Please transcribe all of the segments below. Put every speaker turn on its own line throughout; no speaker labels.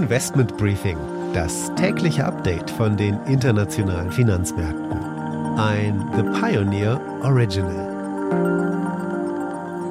Investment Briefing, das tägliche Update von den internationalen Finanzmärkten. Ein The Pioneer Original.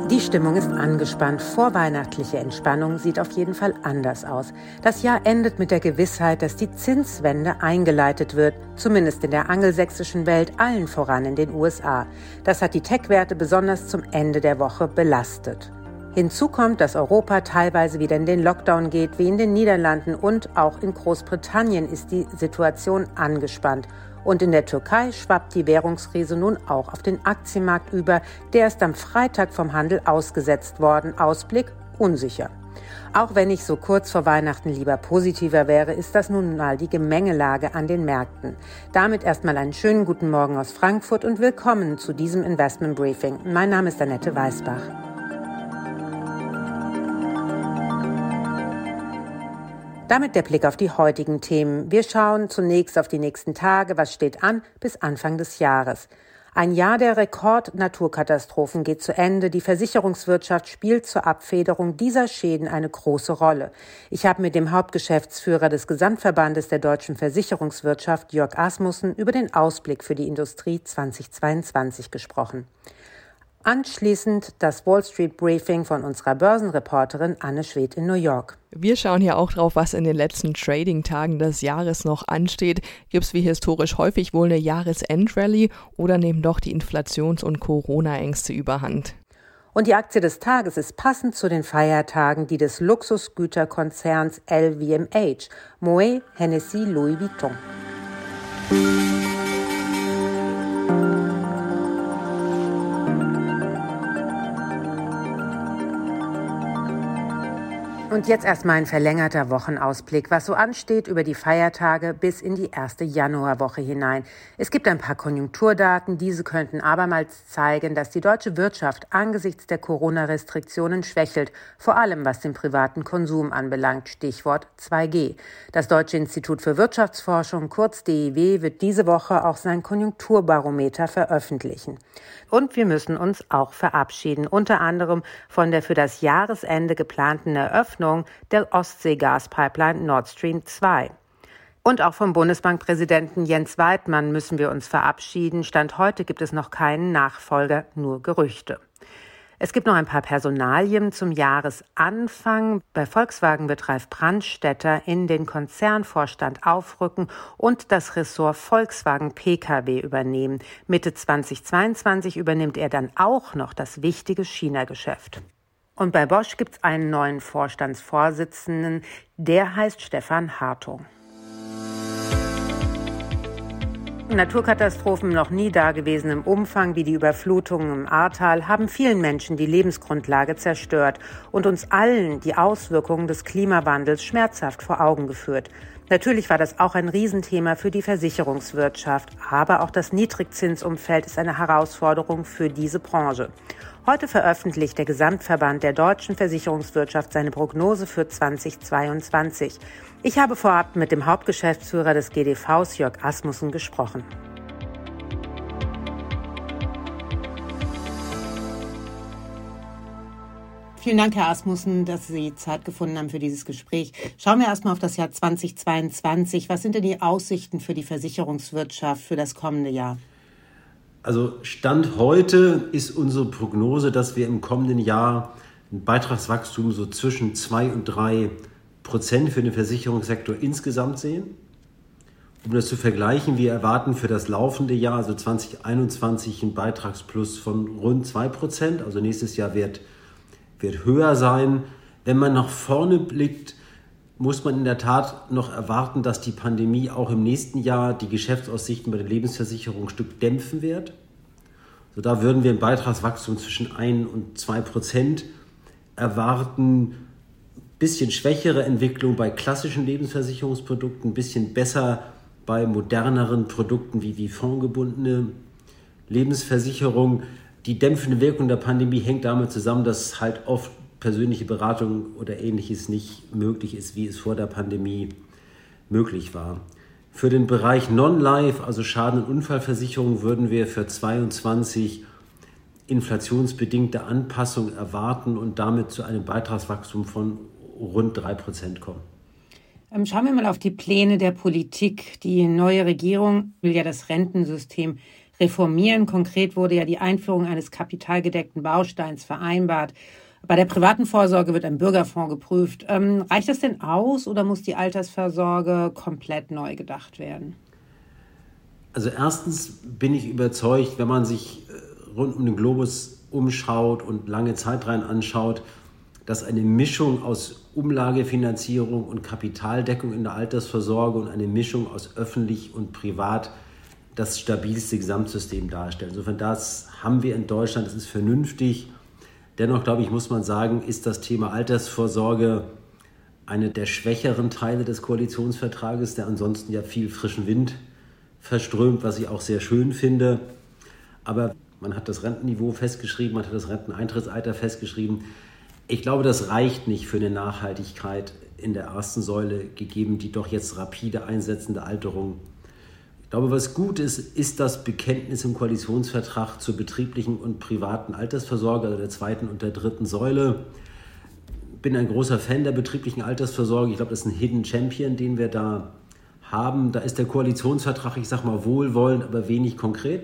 Die Stimmung ist angespannt. Vorweihnachtliche Entspannung sieht auf jeden Fall anders aus. Das Jahr endet mit der Gewissheit, dass die Zinswende eingeleitet wird, zumindest in der angelsächsischen Welt, allen voran in den USA. Das hat die Tech-Werte besonders zum Ende der Woche belastet. Hinzu kommt, dass Europa teilweise wieder in den Lockdown geht, wie in den Niederlanden und auch in Großbritannien ist die Situation angespannt. Und in der Türkei schwappt die Währungskrise nun auch auf den Aktienmarkt über. Der ist am Freitag vom Handel ausgesetzt worden. Ausblick unsicher. Auch wenn ich so kurz vor Weihnachten lieber positiver wäre, ist das nun mal die Gemengelage an den Märkten. Damit erstmal einen schönen guten Morgen aus Frankfurt und willkommen zu diesem Investment Briefing. Mein Name ist Annette Weißbach. Damit der Blick auf die heutigen Themen. Wir schauen zunächst auf die nächsten Tage, was steht an bis Anfang des Jahres. Ein Jahr der Rekordnaturkatastrophen geht zu Ende. Die Versicherungswirtschaft spielt zur Abfederung dieser Schäden eine große Rolle. Ich habe mit dem Hauptgeschäftsführer des Gesamtverbandes der deutschen Versicherungswirtschaft, Jörg Asmussen, über den Ausblick für die Industrie 2022 gesprochen. Anschließend das Wall Street Briefing von unserer Börsenreporterin Anne Schwedt in New York.
Wir schauen hier auch drauf, was in den letzten Trading-Tagen des Jahres noch ansteht. Gibt es wie historisch häufig wohl eine Jahresendrallye oder nehmen doch die Inflations- und Corona-Ängste überhand?
Und die Aktie des Tages ist passend zu den Feiertagen die des Luxusgüterkonzerns LVMH, Moet Hennessy Louis Vuitton. Und jetzt erstmal ein verlängerter Wochenausblick, was so ansteht über die Feiertage bis in die erste Januarwoche hinein. Es gibt ein paar Konjunkturdaten, diese könnten abermals zeigen, dass die deutsche Wirtschaft angesichts der Corona-Restriktionen schwächelt, vor allem was den privaten Konsum anbelangt, Stichwort 2G. Das Deutsche Institut für Wirtschaftsforschung, kurz DIW, wird diese Woche auch sein Konjunkturbarometer veröffentlichen. Und wir müssen uns auch verabschieden, unter anderem von der für das Jahresende geplanten Eröffnung der Ostseegaspipeline Nord Stream 2. Und auch vom Bundesbankpräsidenten Jens Weidmann müssen wir uns verabschieden. Stand heute gibt es noch keinen Nachfolger, nur Gerüchte. Es gibt noch ein paar Personalien zum Jahresanfang. Bei Volkswagen wird Ralf Brandstätter in den Konzernvorstand aufrücken und das Ressort Volkswagen Pkw übernehmen. Mitte 2022 übernimmt er dann auch noch das wichtige China-Geschäft. Und bei Bosch gibt es einen neuen Vorstandsvorsitzenden, der heißt Stefan Hartung. Naturkatastrophen noch nie dagewesenem Umfang wie die Überflutungen im Ahrtal haben vielen Menschen die Lebensgrundlage zerstört und uns allen die Auswirkungen des Klimawandels schmerzhaft vor Augen geführt. Natürlich war das auch ein Riesenthema für die Versicherungswirtschaft, aber auch das Niedrigzinsumfeld ist eine Herausforderung für diese Branche. Heute veröffentlicht der Gesamtverband der deutschen Versicherungswirtschaft seine Prognose für 2022. Ich habe vorab mit dem Hauptgeschäftsführer des GDVs, Jörg Asmussen, gesprochen. Vielen Dank, Herr Asmussen, dass Sie Zeit gefunden haben für dieses Gespräch. Schauen wir erstmal auf das Jahr 2022. Was sind denn die Aussichten für die Versicherungswirtschaft für das kommende Jahr?
Also Stand heute ist unsere Prognose, dass wir im kommenden Jahr ein Beitragswachstum so zwischen 2 und 3 Prozent für den Versicherungssektor insgesamt sehen. Um das zu vergleichen, wir erwarten für das laufende Jahr, also 2021, einen Beitragsplus von rund 2 Prozent. Also nächstes Jahr wird wird höher sein. Wenn man nach vorne blickt, muss man in der Tat noch erwarten, dass die Pandemie auch im nächsten Jahr die Geschäftsaussichten bei der Lebensversicherung ein Stück dämpfen wird. So, da würden wir ein Beitragswachstum zwischen 1 und 2 Prozent erwarten. Bisschen schwächere Entwicklung bei klassischen Lebensversicherungsprodukten, ein bisschen besser bei moderneren Produkten wie die fondgebundene Lebensversicherung die dämpfende Wirkung der Pandemie hängt damit zusammen, dass halt oft persönliche Beratung oder ähnliches nicht möglich ist, wie es vor der Pandemie möglich war. Für den Bereich Non-Life, also Schaden- und Unfallversicherung, würden wir für 2022 inflationsbedingte Anpassung erwarten und damit zu einem Beitragswachstum von rund 3% kommen.
Ähm, schauen wir mal auf die Pläne der Politik. Die neue Regierung will ja das Rentensystem reformieren. Konkret wurde ja die Einführung eines kapitalgedeckten Bausteins vereinbart. Bei der privaten Vorsorge wird ein Bürgerfonds geprüft. Ähm, reicht das denn aus oder muss die Altersvorsorge komplett neu gedacht werden?
Also erstens bin ich überzeugt, wenn man sich äh, rund um den Globus umschaut und lange Zeitreihen anschaut, dass eine Mischung aus Umlagefinanzierung und Kapitaldeckung in der Altersvorsorge und eine Mischung aus öffentlich und privat das stabilste Gesamtsystem darstellt. Insofern das haben wir in Deutschland, das ist vernünftig. Dennoch, glaube ich, muss man sagen, ist das Thema Altersvorsorge eine der schwächeren Teile des Koalitionsvertrages, der ansonsten ja viel frischen Wind verströmt, was ich auch sehr schön finde. Aber man hat das Rentenniveau festgeschrieben, man hat das Renteneintrittsalter festgeschrieben. Ich glaube, das reicht nicht für eine Nachhaltigkeit in der ersten Säule, gegeben die doch jetzt rapide einsetzende Alterung. Ich glaube, was gut ist, ist das Bekenntnis im Koalitionsvertrag zur betrieblichen und privaten Altersvorsorge, also der zweiten und der dritten Säule. Ich bin ein großer Fan der betrieblichen Altersvorsorge. Ich glaube, das ist ein Hidden Champion, den wir da haben. Da ist der Koalitionsvertrag, ich sage mal, wohlwollend, aber wenig konkret.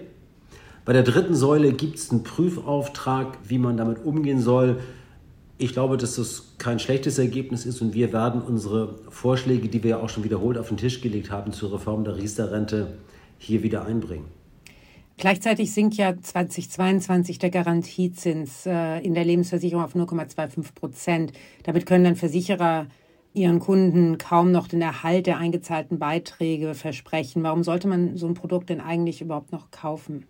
Bei der dritten Säule gibt es einen Prüfauftrag, wie man damit umgehen soll. Ich glaube, dass das kein schlechtes Ergebnis ist und wir werden unsere Vorschläge, die wir ja auch schon wiederholt auf den Tisch gelegt haben zur Reform der Riester-Rente, hier wieder einbringen.
Gleichzeitig sinkt ja 2022 der Garantiezins äh, in der Lebensversicherung auf 0,25 Prozent. Damit können dann Versicherer ihren Kunden kaum noch den Erhalt der eingezahlten Beiträge versprechen. Warum sollte man so ein Produkt denn eigentlich überhaupt noch kaufen?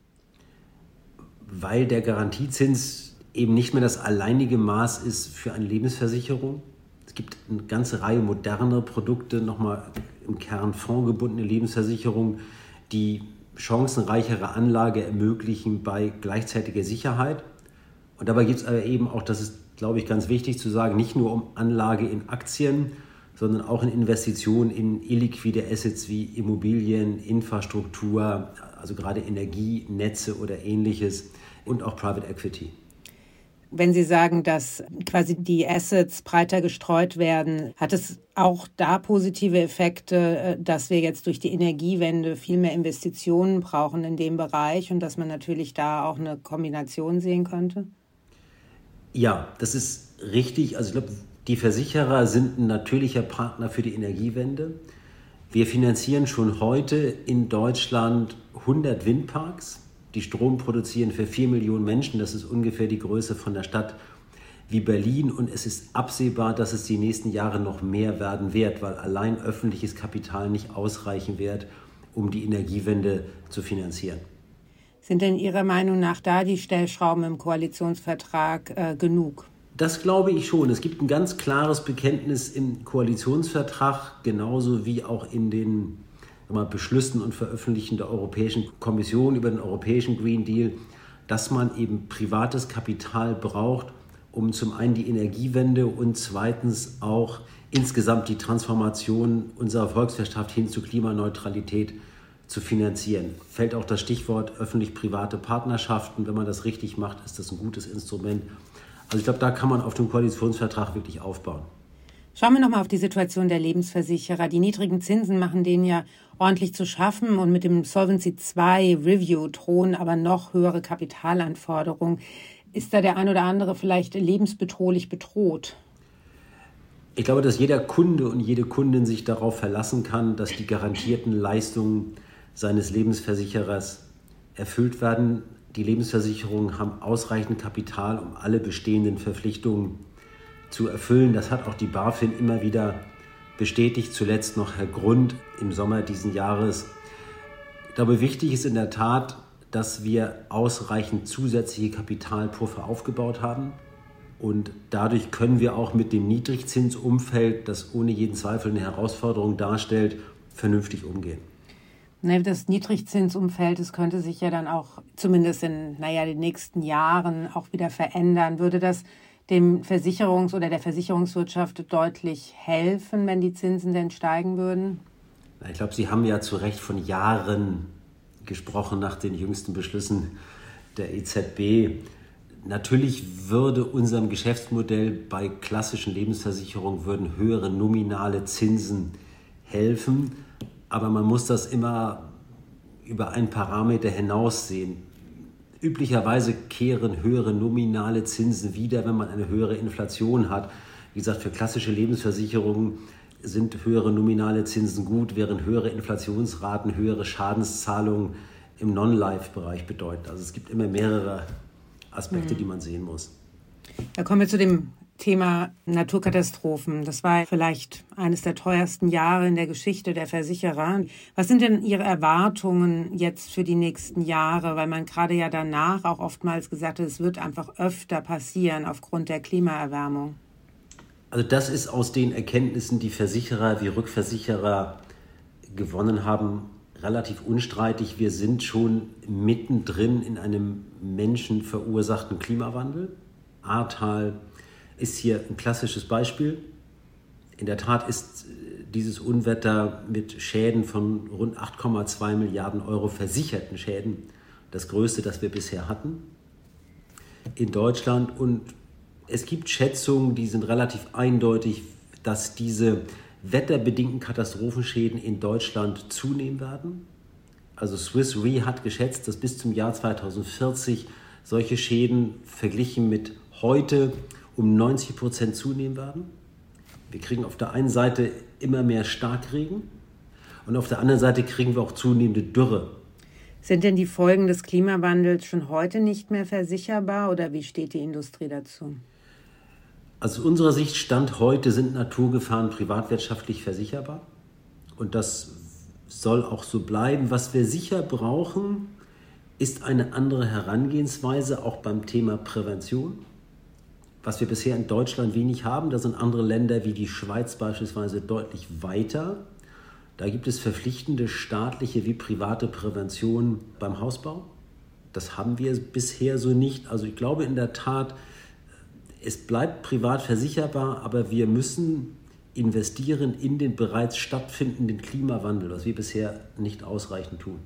Weil der Garantiezins eben nicht mehr das alleinige Maß ist für eine Lebensversicherung. Es gibt eine ganze Reihe moderner Produkte, nochmal im Kern fondgebundene Lebensversicherungen, die chancenreichere Anlage ermöglichen bei gleichzeitiger Sicherheit. Und dabei gibt es aber eben auch, das ist glaube ich, ganz wichtig zu sagen, nicht nur um Anlage in Aktien, sondern auch in Investitionen in illiquide Assets wie Immobilien, Infrastruktur, also gerade Energienetze oder ähnliches und auch Private Equity.
Wenn Sie sagen, dass quasi die Assets breiter gestreut werden, hat es auch da positive Effekte, äh, dass wir jetzt durch die Energiewende viel mehr Investitionen brauchen in dem Bereich und dass man natürlich da auch eine Kombination sehen könnte?
Ja, das ist richtig. Also ich glaube, die Versicherer sind ein natürlicher Partner für die Energiewende. Wir finanzieren schon heute in Deutschland 100 Windparks, die Strom produzieren für 4 Millionen Menschen. Das ist ungefähr die Größe von der Stadt wie Berlin. Und es ist absehbar, dass es die nächsten Jahre noch mehr werden wird, weil allein öffentliches Kapital nicht ausreichen wird, um die Energiewende zu finanzieren.
Sind denn Ihrer Meinung nach da die Stellschrauben im Koalitionsvertrag äh, genug?
Das glaube ich schon. Es gibt ein ganz klares Bekenntnis im Koalitionsvertrag, genauso wie auch in den mal, Beschlüssen und Veröffentlichten der Europäischen Kommission über den Europäischen Green Deal, dass man eben privates Kapital braucht, um zum einen die Energiewende und zweitens auch insgesamt die Transformation unserer Volkswirtschaft hin zur Klimaneutralität zu finanzieren. Fällt auch das Stichwort öffentlich-private Partnerschaften. Wenn man das richtig macht, ist das ein gutes Instrument. Also ich glaube, da kann man auf dem Koalitionsvertrag wirklich aufbauen.
Schauen wir nochmal auf die Situation der Lebensversicherer. Die niedrigen Zinsen machen denen ja ordentlich zu schaffen und mit dem Solvency II Review drohen aber noch höhere Kapitalanforderungen. Ist da der ein oder andere vielleicht lebensbedrohlich bedroht?
Ich glaube, dass jeder Kunde und jede Kundin sich darauf verlassen kann, dass die garantierten Leistungen seines Lebensversicherers erfüllt werden. Die Lebensversicherungen haben ausreichend Kapital, um alle bestehenden Verpflichtungen zu erfüllen. Das hat auch die BaFin immer wieder bestätigt, zuletzt noch Herr Grund im Sommer diesen Jahres. Ich glaube, wichtig ist in der Tat, dass wir ausreichend zusätzliche Kapitalpuffer aufgebaut haben. Und dadurch können wir auch mit dem Niedrigzinsumfeld, das ohne jeden Zweifel eine Herausforderung darstellt, vernünftig umgehen.
Ne, das Niedrigzinsumfeld, das könnte sich ja dann auch zumindest in naja, den nächsten Jahren auch wieder verändern. Würde das dem Versicherungs- oder der Versicherungswirtschaft deutlich helfen, wenn die Zinsen denn steigen würden?
Ich glaube, Sie haben ja zu Recht von Jahren gesprochen nach den jüngsten Beschlüssen der EZB. Natürlich würde unserem Geschäftsmodell bei klassischen Lebensversicherungen würden höhere nominale Zinsen helfen, aber man muss das immer über einen Parameter hinaus sehen. Üblicherweise kehren höhere nominale Zinsen wieder, wenn man eine höhere Inflation hat. Wie gesagt, für klassische Lebensversicherungen sind höhere nominale Zinsen gut, während höhere Inflationsraten höhere Schadenszahlungen im Non-Life-Bereich bedeuten. Also es gibt immer mehrere Aspekte, mhm. die man sehen muss.
Da kommen wir zu dem Thema Naturkatastrophen. Das war vielleicht eines der teuersten Jahre in der Geschichte der Versicherer. Was sind denn Ihre Erwartungen jetzt für die nächsten Jahre? Weil man gerade ja danach auch oftmals gesagt hat, es wird einfach öfter passieren aufgrund der Klimaerwärmung.
Also das ist aus den Erkenntnissen, die Versicherer wie Rückversicherer gewonnen haben, relativ unstreitig. Wir sind schon mittendrin in einem menschenverursachten Klimawandel. Ahrtal, ist hier ein klassisches Beispiel. In der Tat ist äh, dieses Unwetter mit Schäden von rund 8,2 Milliarden Euro versicherten Schäden das größte, das wir bisher hatten in Deutschland. Und es gibt Schätzungen, die sind relativ eindeutig, dass diese wetterbedingten Katastrophenschäden in Deutschland zunehmen werden. Also Swiss Re hat geschätzt, dass bis zum Jahr 2040 solche Schäden verglichen mit heute um 90 Prozent zunehmen werden. Wir kriegen auf der einen Seite immer mehr Starkregen und auf der anderen Seite kriegen wir auch zunehmende Dürre.
Sind denn die Folgen des Klimawandels schon heute nicht mehr versicherbar oder wie steht die Industrie dazu?
Aus unserer Sicht Stand heute sind Naturgefahren privatwirtschaftlich versicherbar und das soll auch so bleiben. Was wir sicher brauchen, ist eine andere Herangehensweise auch beim Thema Prävention was wir bisher in Deutschland wenig haben. Da sind andere Länder wie die Schweiz beispielsweise deutlich weiter. Da gibt es verpflichtende staatliche wie private Prävention beim Hausbau. Das haben wir bisher so nicht. Also ich glaube in der Tat, es bleibt privat versicherbar, aber wir müssen investieren in den bereits stattfindenden Klimawandel, was wir bisher nicht ausreichend tun.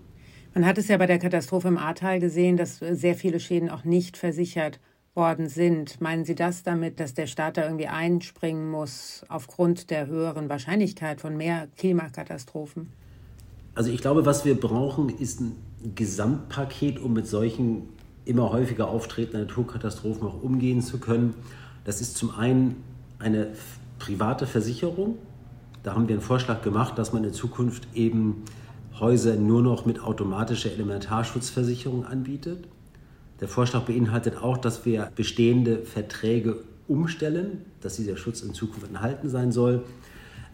Man hat es ja bei der Katastrophe im Ahrtal gesehen, dass sehr viele Schäden auch nicht versichert worden sind. Meinen Sie das damit, dass der Staat da irgendwie einspringen muss aufgrund der höheren Wahrscheinlichkeit von mehr Klimakatastrophen?
Also ich glaube, was wir brauchen, ist ein Gesamtpaket, um mit solchen immer häufiger auftretenden Naturkatastrophen auch umgehen zu können. Das ist zum einen eine private Versicherung. Da haben wir einen Vorschlag gemacht, dass man in Zukunft eben Häuser nur noch mit automatischer Elementarschutzversicherung anbietet. Der Vorschlag beinhaltet auch, dass wir bestehende Verträge umstellen, dass dieser Schutz in Zukunft enthalten sein soll.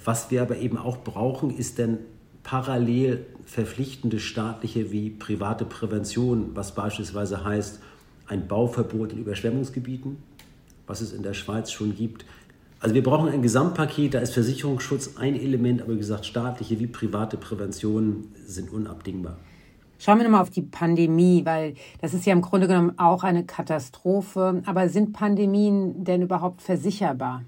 Was wir aber eben auch brauchen, ist dann parallel verpflichtende staatliche wie private Prävention, was beispielsweise heißt ein Bauverbot in Überschwemmungsgebieten, was es in der Schweiz schon gibt. Also wir brauchen ein Gesamtpaket, da ist Versicherungsschutz ein Element, aber wie gesagt, staatliche wie private Prävention sind unabdingbar.
Schauen wir nochmal auf die Pandemie, weil das ist ja im Grunde genommen auch eine Katastrophe. Aber sind Pandemien denn überhaupt versicherbar?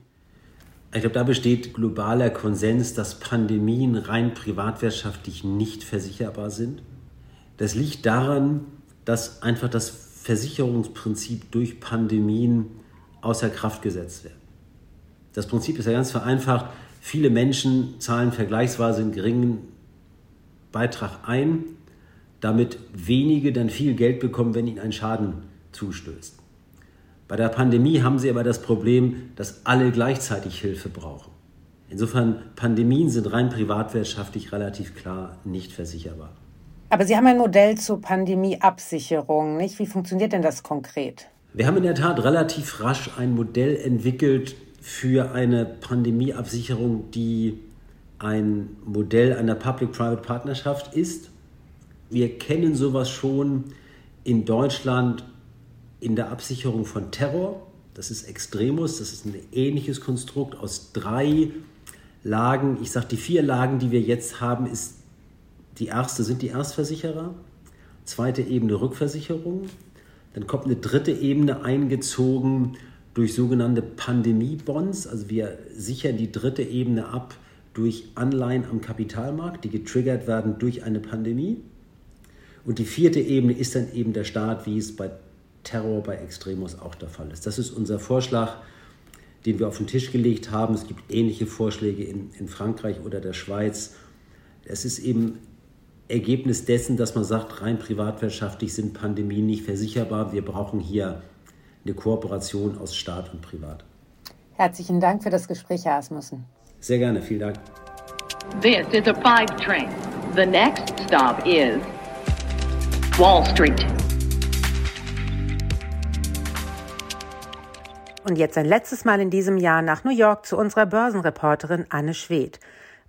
Ich glaube, da besteht globaler Konsens, dass Pandemien rein privatwirtschaftlich nicht versicherbar sind. Das liegt daran, dass einfach das Versicherungsprinzip durch Pandemien außer Kraft gesetzt wird. Das Prinzip ist ja ganz vereinfacht. Viele Menschen zahlen vergleichsweise einen geringen Beitrag ein damit wenige dann viel Geld bekommen, wenn ihnen ein Schaden zustößt. Bei der Pandemie haben sie aber das Problem, dass alle gleichzeitig Hilfe brauchen. Insofern, Pandemien sind rein privatwirtschaftlich relativ klar nicht versicherbar.
Aber Sie haben ein Modell zur Pandemieabsicherung, nicht? Wie funktioniert denn das konkret?
Wir haben in der Tat relativ rasch ein Modell entwickelt für eine Pandemieabsicherung, die ein Modell einer Public-Private Partnerschaft ist wir kennen sowas schon in Deutschland in der Absicherung von Terror. Das ist Extremus, das ist ein ähnliches Konstrukt aus drei Lagen. Ich sage, die vier Lagen, die wir jetzt haben, ist die erste sind die Erstversicherer, zweite Ebene Rückversicherung, dann kommt eine dritte Ebene eingezogen durch sogenannte Pandemiebonds. Also wir sichern die dritte Ebene ab durch Anleihen am Kapitalmarkt, die getriggert werden durch eine Pandemie. Und die vierte Ebene ist dann eben der Staat, wie es bei Terror, bei Extremus auch der Fall ist. Das ist unser Vorschlag. den wir auf den Tisch gelegt haben. Es gibt ähnliche Vorschläge in, in Frankreich oder der Schweiz. Es ist eben Ergebnis dessen, dass man sagt, rein privatwirtschaftlich sind Pandemien nicht versicherbar. Wir brauchen hier eine Kooperation aus Staat und Privat.
Herzlichen Dank für das Gespräch, Herr Asmussen.
Sehr gerne, vielen Dank.
This is a five train. The next stop is Wall Street.
Und jetzt ein letztes Mal in diesem Jahr nach New York zu unserer Börsenreporterin Anne Schwedt.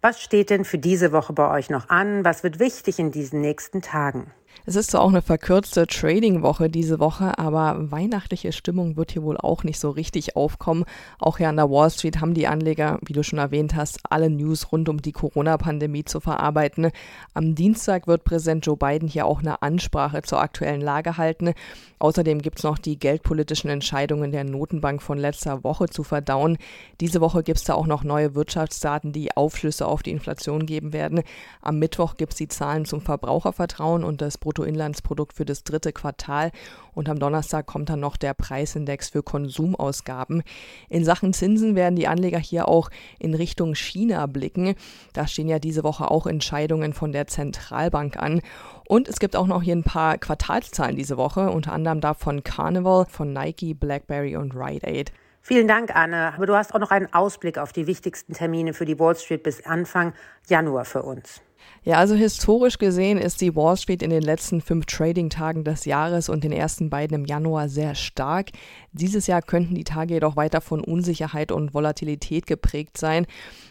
Was steht denn für diese Woche bei euch noch an? Was wird wichtig in diesen nächsten Tagen?
Es ist zwar auch eine verkürzte Trading-Woche diese Woche, aber weihnachtliche Stimmung wird hier wohl auch nicht so richtig aufkommen. Auch hier an der Wall Street haben die Anleger, wie du schon erwähnt hast, alle News rund um die Corona-Pandemie zu verarbeiten. Am Dienstag wird Präsident Joe Biden hier auch eine Ansprache zur aktuellen Lage halten. Außerdem gibt es noch die geldpolitischen Entscheidungen der Notenbank von letzter Woche zu verdauen. Diese Woche gibt es da auch noch neue Wirtschaftsdaten, die Aufschlüsse auf die Inflation geben werden. Am Mittwoch gibt es die Zahlen zum Verbrauchervertrauen und das Bruttoinlandsprodukt für das dritte Quartal. Und am Donnerstag kommt dann noch der Preisindex für Konsumausgaben. In Sachen Zinsen werden die Anleger hier auch in Richtung China blicken. Da stehen ja diese Woche auch Entscheidungen von der Zentralbank an. Und es gibt auch noch hier ein paar Quartalszahlen diese Woche, unter anderem da von Carnival, von Nike, BlackBerry und Rite Aid.
Vielen Dank, Anne. Aber du hast auch noch einen Ausblick auf die wichtigsten Termine für die Wall Street bis Anfang Januar für uns.
Ja, also historisch gesehen ist die Wall Street in den letzten fünf Trading-Tagen des Jahres und den ersten beiden im Januar sehr stark. Dieses Jahr könnten die Tage jedoch weiter von Unsicherheit und Volatilität geprägt sein.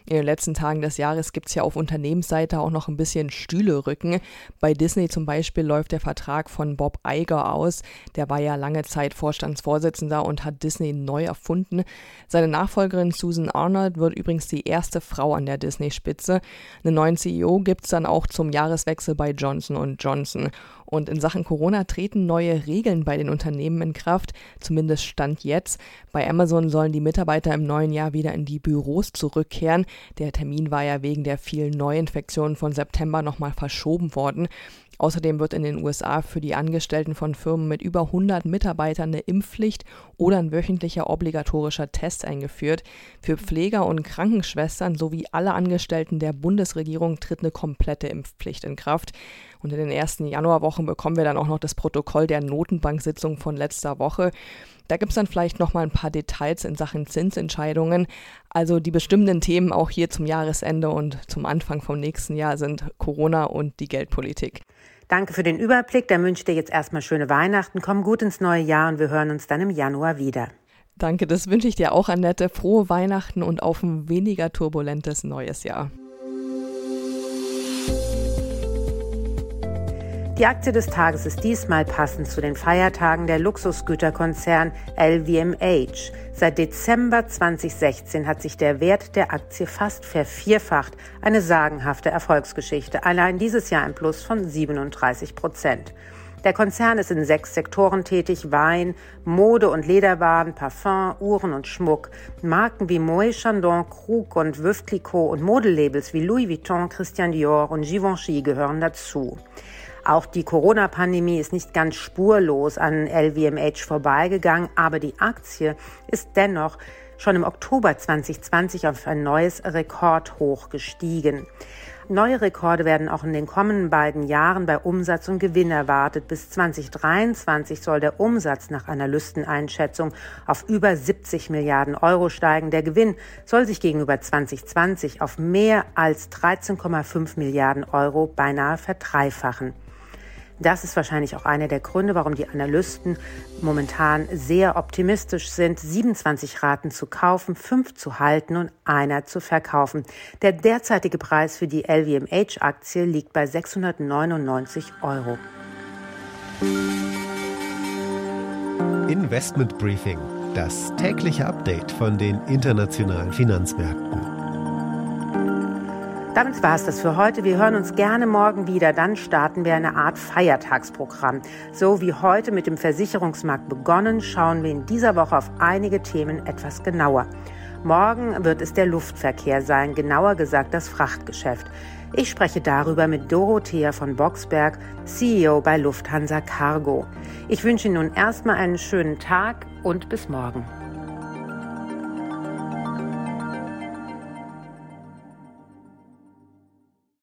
In den letzten Tagen des Jahres gibt es ja auf Unternehmensseite auch noch ein bisschen Stühlerücken. Bei Disney zum Beispiel läuft der Vertrag von Bob Iger aus. Der war ja lange Zeit Vorstandsvorsitzender und hat Disney neu erfunden. Seine Nachfolgerin Susan Arnold wird übrigens die erste Frau an der Disney-Spitze. Einen neuen CEO gibt es dann auch zum Jahreswechsel bei Johnson Johnson. Und in Sachen Corona treten neue Regeln bei den Unternehmen in Kraft, zumindest Stand jetzt. Bei Amazon sollen die Mitarbeiter im neuen Jahr wieder in die Büros zurückkehren. Der Termin war ja wegen der vielen Neuinfektionen von September nochmal verschoben worden. Außerdem wird in den USA für die Angestellten von Firmen mit über 100 Mitarbeitern eine Impfpflicht oder ein wöchentlicher obligatorischer Test eingeführt. Für Pfleger und Krankenschwestern sowie alle Angestellten der Bundesregierung tritt eine komplette Impfpflicht in Kraft. Und in den ersten Januarwochen bekommen wir dann auch noch das Protokoll der Notenbanksitzung von letzter Woche. Da gibt es dann vielleicht noch mal ein paar Details in Sachen Zinsentscheidungen. Also die bestimmenden Themen auch hier zum Jahresende und zum Anfang vom nächsten Jahr sind Corona und die Geldpolitik.
Danke für den Überblick. Dann wünsche ich dir jetzt erstmal schöne Weihnachten. Komm gut ins neue Jahr und wir hören uns dann im Januar wieder.
Danke, das wünsche ich dir auch, Annette. Frohe Weihnachten und auf ein weniger turbulentes neues Jahr.
Die Aktie des Tages ist diesmal passend zu den Feiertagen der Luxusgüterkonzern LVMH. Seit Dezember 2016 hat sich der Wert der Aktie fast vervierfacht. Eine sagenhafte Erfolgsgeschichte. Allein dieses Jahr ein Plus von 37 Prozent. Der Konzern ist in sechs Sektoren tätig. Wein, Mode und Lederwaren, Parfum, Uhren und Schmuck. Marken wie Moët Chandon, Krug und Veuve Clicquot und Modelabels wie Louis Vuitton, Christian Dior und Givenchy gehören dazu. Auch die Corona-Pandemie ist nicht ganz spurlos an LVMH vorbeigegangen, aber die Aktie ist dennoch schon im Oktober 2020 auf ein neues Rekordhoch gestiegen. Neue Rekorde werden auch in den kommenden beiden Jahren bei Umsatz und Gewinn erwartet. Bis 2023 soll der Umsatz nach Analysteneinschätzung auf über 70 Milliarden Euro steigen. Der Gewinn soll sich gegenüber 2020 auf mehr als 13,5 Milliarden Euro beinahe verdreifachen. Das ist wahrscheinlich auch einer der Gründe, warum die Analysten momentan sehr optimistisch sind, 27 Raten zu kaufen, fünf zu halten und einer zu verkaufen. Der derzeitige Preis für die LVMH-Aktie liegt bei 699 Euro.
Investment Briefing, das tägliche Update von den internationalen Finanzmärkten.
Damit war es das für heute. Wir hören uns gerne morgen wieder. Dann starten wir eine Art Feiertagsprogramm. So wie heute mit dem Versicherungsmarkt begonnen, schauen wir in dieser Woche auf einige Themen etwas genauer. Morgen wird es der Luftverkehr sein, genauer gesagt das Frachtgeschäft. Ich spreche darüber mit Dorothea von Boxberg, CEO bei Lufthansa Cargo. Ich wünsche Ihnen nun erstmal einen schönen Tag und bis morgen.